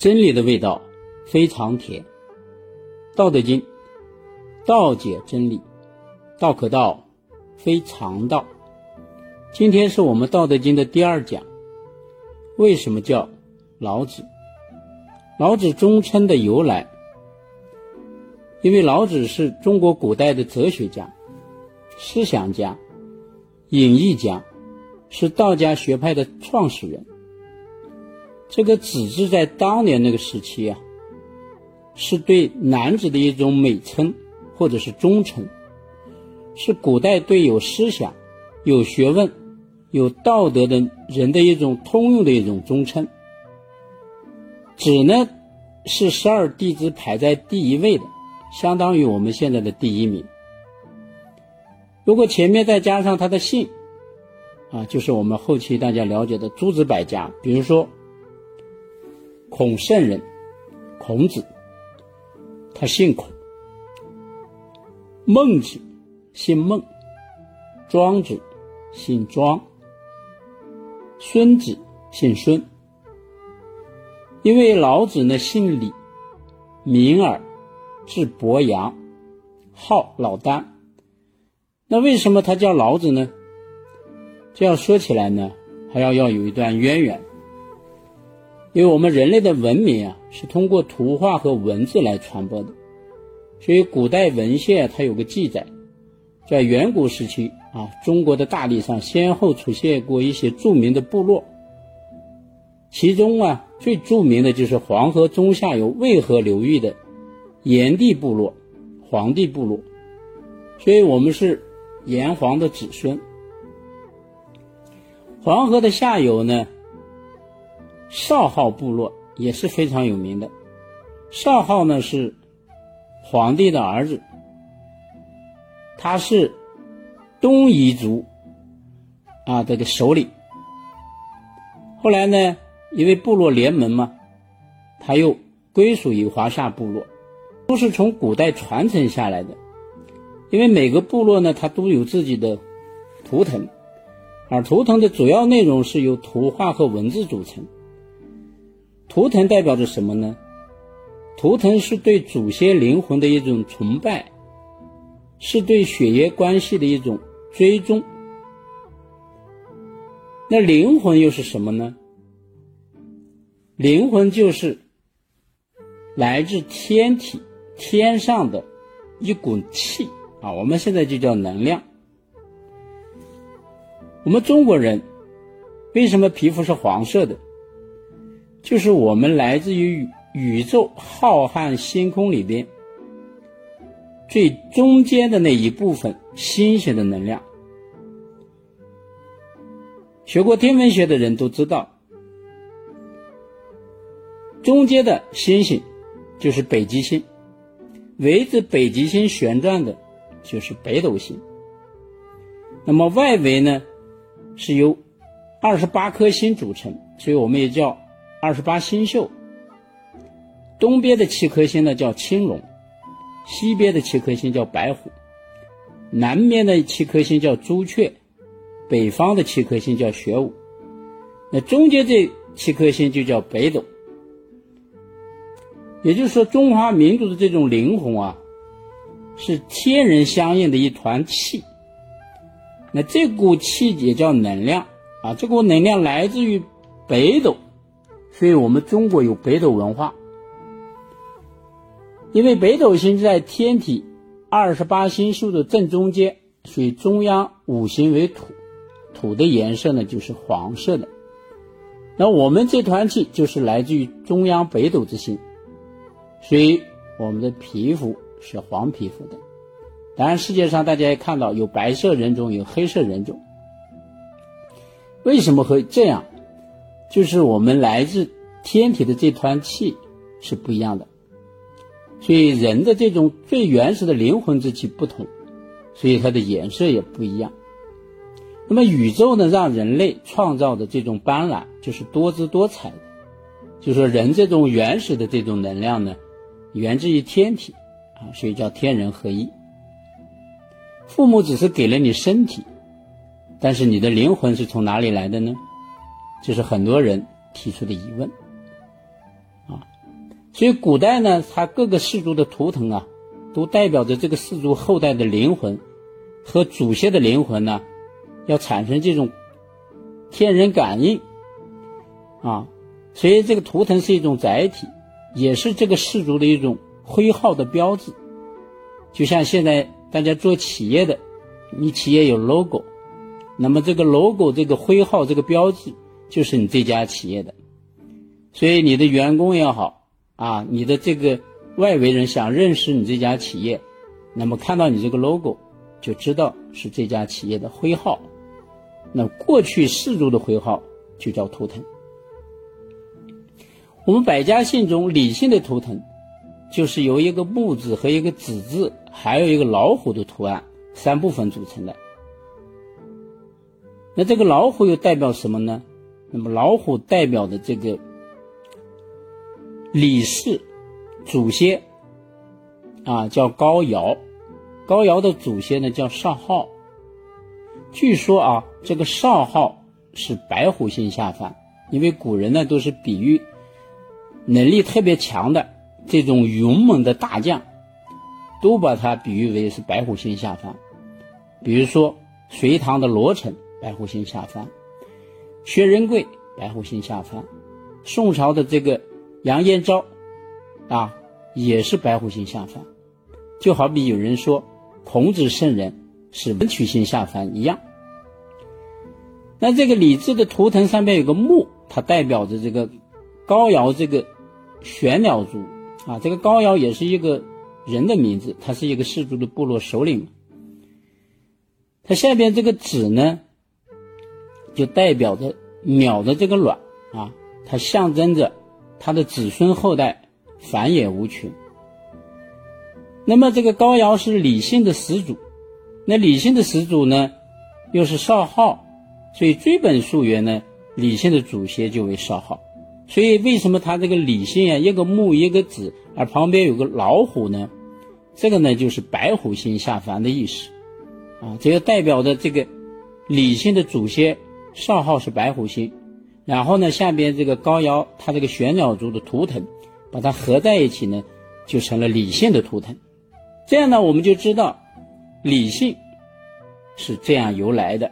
真理的味道非常甜。道德经，道解真理，道可道，非常道。今天是我们道德经的第二讲。为什么叫老子？老子中称的由来，因为老子是中国古代的哲学家、思想家、演绎家，是道家学派的创始人。这个“子”字在当年那个时期啊，是对男子的一种美称，或者是忠诚，是古代对有思想、有学问、有道德的人的一种通用的一种忠称。子呢，是十二弟子排在第一位的，相当于我们现在的第一名。如果前面再加上他的姓，啊，就是我们后期大家了解的诸子百家，比如说。孔圣人，孔子，他姓孔；孟子姓孟；庄子姓庄；孙子姓孙。因为老子呢姓李，名耳，字伯阳，号老聃。那为什么他叫老子呢？这样说起来呢，还要要有一段渊源。因为我们人类的文明啊，是通过图画和文字来传播的，所以古代文献它有个记载，在远古时期啊，中国的大地上先后出现过一些著名的部落，其中啊最著名的就是黄河中下游渭河流域的炎帝部落、黄帝部落，所以我们是炎黄的子孙。黄河的下游呢？少昊部落也是非常有名的。少昊呢是皇帝的儿子，他是东夷族啊这个首领。后来呢，因为部落联盟嘛，他又归属于华夏部落，都是从古代传承下来的。因为每个部落呢，它都有自己的图腾，而图腾的主要内容是由图画和文字组成。图腾代表着什么呢？图腾是对祖先灵魂的一种崇拜，是对血缘关系的一种追踪。那灵魂又是什么呢？灵魂就是来自天体天上的一股气啊，我们现在就叫能量。我们中国人为什么皮肤是黄色的？就是我们来自于宇宙浩瀚星空里边最中间的那一部分星星的能量。学过天文学的人都知道，中间的星星就是北极星，围着北极星旋转的就是北斗星。那么外围呢，是由二十八颗星组成，所以我们也叫。二十八星宿，东边的七颗星呢叫青龙，西边的七颗星叫白虎，南边的七颗星叫朱雀，北方的七颗星叫玄武，那中间这七颗星就叫北斗。也就是说，中华民族的这种灵魂啊，是天人相应的一团气。那这股气也叫能量啊，这股能量来自于北斗。所以我们中国有北斗文化，因为北斗星在天体二十八星宿的正中间，所以中央五行为土，土的颜色呢就是黄色的。那我们这团气就是来自于中央北斗之星，所以我们的皮肤是黄皮肤的。当然，世界上大家也看到有白色人种，有黑色人种。为什么会这样？就是我们来自天体的这团气是不一样的，所以人的这种最原始的灵魂之气不同，所以它的颜色也不一样。那么宇宙呢，让人类创造的这种斑斓就是多姿多彩的，就说人这种原始的这种能量呢，源自于天体啊，所以叫天人合一。父母只是给了你身体，但是你的灵魂是从哪里来的呢？这是很多人提出的疑问，啊，所以古代呢，它各个氏族的图腾啊，都代表着这个氏族后代的灵魂和祖先的灵魂呢，要产生这种天人感应啊。所以这个图腾是一种载体，也是这个氏族的一种徽号的标志。就像现在大家做企业的，你企业有 logo，那么这个 logo 这个徽号这个标志就是你这家企业的。所以你的员工也好啊，你的这个外围人想认识你这家企业，那么看到你这个 logo 就知道是这家企业的徽号。那过去氏族的徽号就叫图腾。我们百家姓中李姓的图腾，就是由一个木字和一个子字，还有一个老虎的图案三部分组成的。那这个老虎又代表什么呢？那么老虎代表的这个李氏祖先啊，叫高尧。高尧的祖先呢叫少昊。据说啊，这个少昊是白虎星下凡，因为古人呢都是比喻。能力特别强的这种勇猛的大将，都把它比喻为是白虎星下凡。比如说隋唐的罗成，白虎星下凡；薛仁贵，白虎星下凡；宋朝的这个杨延昭，啊，也是白虎星下凡。就好比有人说孔子圣人是文曲星下凡一样。那这个李治的图腾上面有个木，它代表着这个。高尧这个玄鸟族啊，这个高尧也是一个人的名字，他是一个氏族的部落首领。他下边这个子呢，就代表着鸟的这个卵啊，它象征着它的子孙后代繁衍无穷。那么这个高尧是李姓的始祖，那李姓的始祖呢，又是少昊，所以追本溯源呢，李姓的祖先就为少昊。所以，为什么他这个李姓啊，一个木一个子，而旁边有个老虎呢？这个呢，就是白虎星下凡的意思，啊，这个代表着这个李姓的祖先少昊是白虎星，然后呢，下边这个高尧他这个玄鸟族的图腾，把它合在一起呢，就成了李姓的图腾。这样呢，我们就知道李姓是这样由来的。